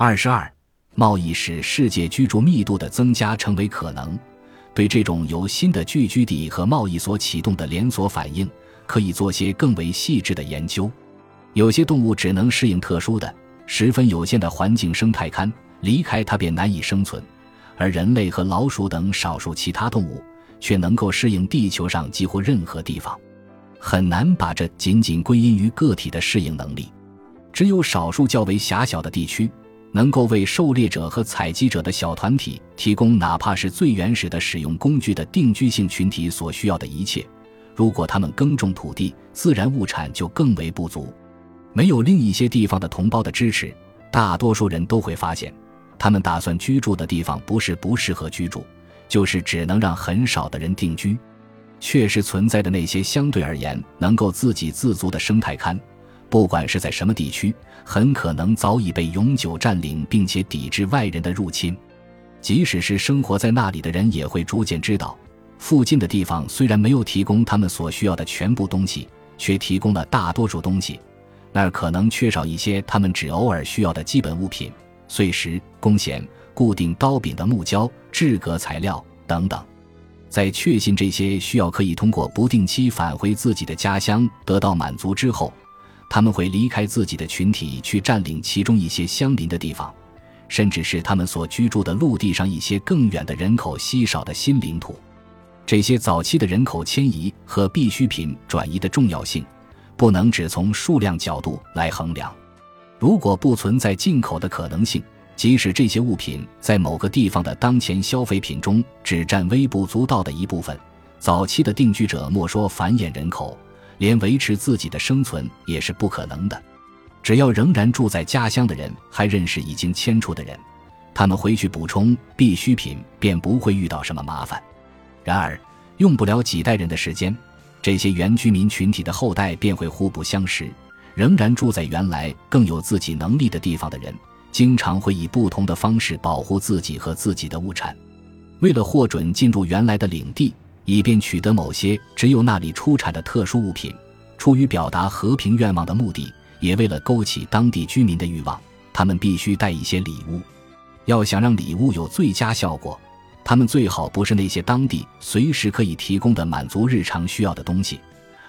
二十二，贸易使世界居住密度的增加成为可能。对这种由新的聚居地和贸易所启动的连锁反应，可以做些更为细致的研究。有些动物只能适应特殊的、十分有限的环境生态圈，离开它便难以生存；而人类和老鼠等少数其他动物却能够适应地球上几乎任何地方。很难把这仅仅归因于个体的适应能力。只有少数较为狭小的地区。能够为狩猎者和采集者的小团体提供哪怕是最原始的使用工具的定居性群体所需要的一切。如果他们耕种土地，自然物产就更为不足。没有另一些地方的同胞的支持，大多数人都会发现，他们打算居住的地方不是不适合居住，就是只能让很少的人定居。确实存在的那些相对而言能够自给自足的生态圈。不管是在什么地区，很可能早已被永久占领，并且抵制外人的入侵。即使是生活在那里的人，也会逐渐知道，附近的地方虽然没有提供他们所需要的全部东西，却提供了大多数东西。那儿可能缺少一些他们只偶尔需要的基本物品：碎石、弓弦、固定刀柄的木胶、制革材料等等。在确信这些需要可以通过不定期返回自己的家乡得到满足之后。他们会离开自己的群体，去占领其中一些相邻的地方，甚至是他们所居住的陆地上一些更远的人口稀少的新领土。这些早期的人口迁移和必需品转移的重要性，不能只从数量角度来衡量。如果不存在进口的可能性，即使这些物品在某个地方的当前消费品中只占微不足道的一部分，早期的定居者莫说繁衍人口。连维持自己的生存也是不可能的。只要仍然住在家乡的人还认识已经迁出的人，他们回去补充必需品便不会遇到什么麻烦。然而，用不了几代人的时间，这些原居民群体的后代便会互不相识。仍然住在原来更有自己能力的地方的人，经常会以不同的方式保护自己和自己的物产。为了获准进入原来的领地。以便取得某些只有那里出产的特殊物品，出于表达和平愿望的目的，也为了勾起当地居民的欲望，他们必须带一些礼物。要想让礼物有最佳效果，他们最好不是那些当地随时可以提供的满足日常需要的东西，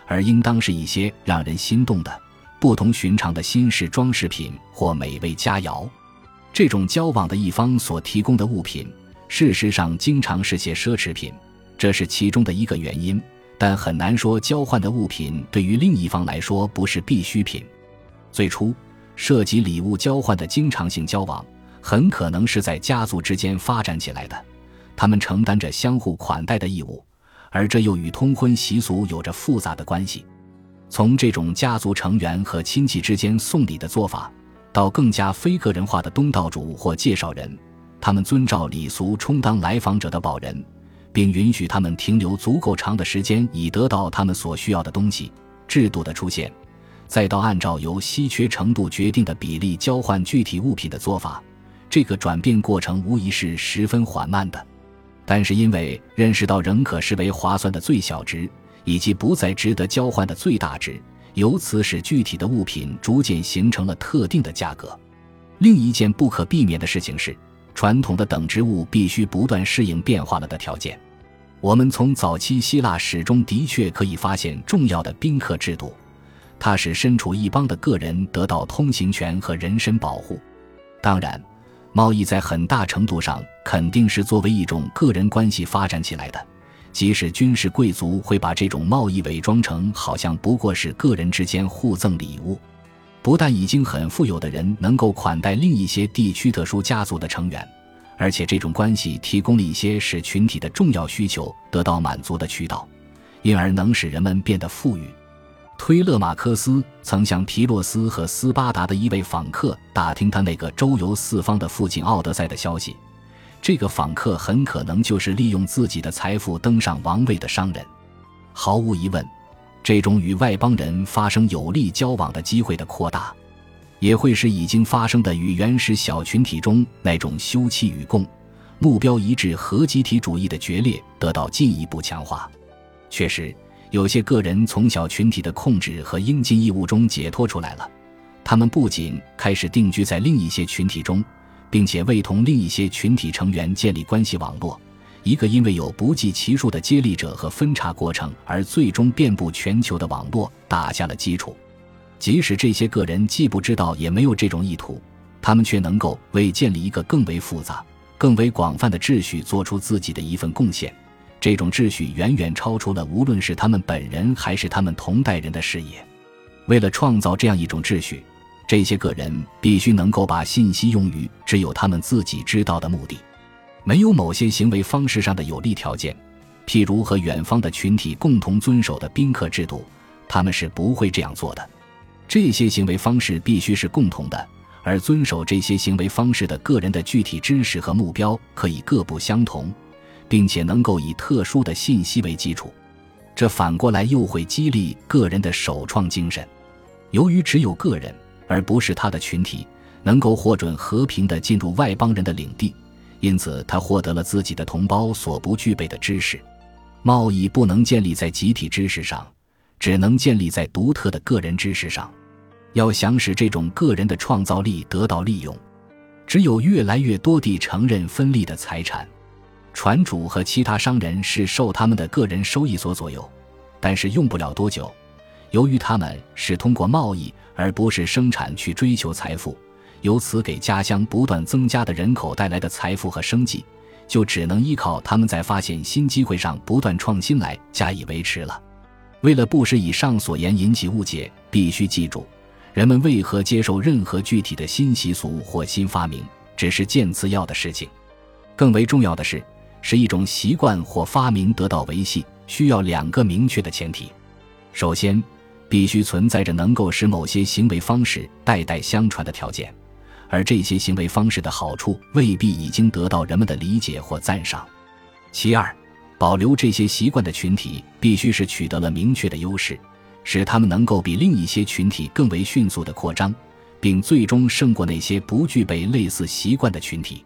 而应当是一些让人心动的、不同寻常的新式装饰品或美味佳肴。这种交往的一方所提供的物品，事实上经常是些奢侈品。这是其中的一个原因，但很难说交换的物品对于另一方来说不是必需品。最初涉及礼物交换的经常性交往，很可能是在家族之间发展起来的，他们承担着相互款待的义务，而这又与通婚习俗有着复杂的关系。从这种家族成员和亲戚之间送礼的做法，到更加非个人化的东道主或介绍人，他们遵照礼俗充当来访者的保人。并允许他们停留足够长的时间，以得到他们所需要的东西。制度的出现，再到按照由稀缺程度决定的比例交换具体物品的做法，这个转变过程无疑是十分缓慢的。但是因为认识到仍可视为划算的最小值，以及不再值得交换的最大值，由此使具体的物品逐渐形成了特定的价格。另一件不可避免的事情是。传统的等值物必须不断适应变化了的条件。我们从早期希腊史中的确可以发现重要的宾客制度，它使身处一邦的个人得到通行权和人身保护。当然，贸易在很大程度上肯定是作为一种个人关系发展起来的，即使军事贵族会把这种贸易伪装成好像不过是个人之间互赠礼物。不但已经很富有的人能够款待另一些地区特殊家族的成员，而且这种关系提供了一些使群体的重要需求得到满足的渠道，因而能使人们变得富裕。推勒马克斯曾向皮洛斯和斯巴达的一位访客打听他那个周游四方的父亲奥德赛的消息，这个访客很可能就是利用自己的财富登上王位的商人。毫无疑问。这种与外邦人发生有利交往的机会的扩大，也会使已经发生的与原始小群体中那种休戚与共、目标一致和集体主义的决裂得到进一步强化。确实，有些个人从小群体的控制和应尽义务中解脱出来了，他们不仅开始定居在另一些群体中，并且为同另一些群体成员建立关系网络，一个因为有不计其数的接力者和分叉过程而最终遍布全球的网络打下了基础。即使这些个人既不知道也没有这种意图，他们却能够为建立一个更为复杂、更为广泛的秩序做出自己的一份贡献。这种秩序远远超出了无论是他们本人还是他们同代人的视野。为了创造这样一种秩序，这些个人必须能够把信息用于只有他们自己知道的目的。没有某些行为方式上的有利条件，譬如和远方的群体共同遵守的宾客制度，他们是不会这样做的。这些行为方式必须是共同的，而遵守这些行为方式的个人的具体知识和目标可以各不相同。并且能够以特殊的信息为基础，这反过来又会激励个人的首创精神。由于只有个人而不是他的群体能够获准和平地进入外邦人的领地，因此他获得了自己的同胞所不具备的知识。贸易不能建立在集体知识上，只能建立在独特的个人知识上。要想使这种个人的创造力得到利用，只有越来越多地承认分立的财产。船主和其他商人是受他们的个人收益所左右，但是用不了多久，由于他们是通过贸易而不是生产去追求财富，由此给家乡不断增加的人口带来的财富和生计，就只能依靠他们在发现新机会上不断创新来加以维持了。为了不使以上所言引起误解，必须记住，人们为何接受任何具体的新习俗或新发明，只是见次要的事情。更为重要的是。使一种习惯或发明得到维系，需要两个明确的前提：首先，必须存在着能够使某些行为方式代代相传的条件，而这些行为方式的好处未必已经得到人们的理解或赞赏；其二，保留这些习惯的群体必须是取得了明确的优势，使他们能够比另一些群体更为迅速的扩张，并最终胜过那些不具备类似习惯的群体。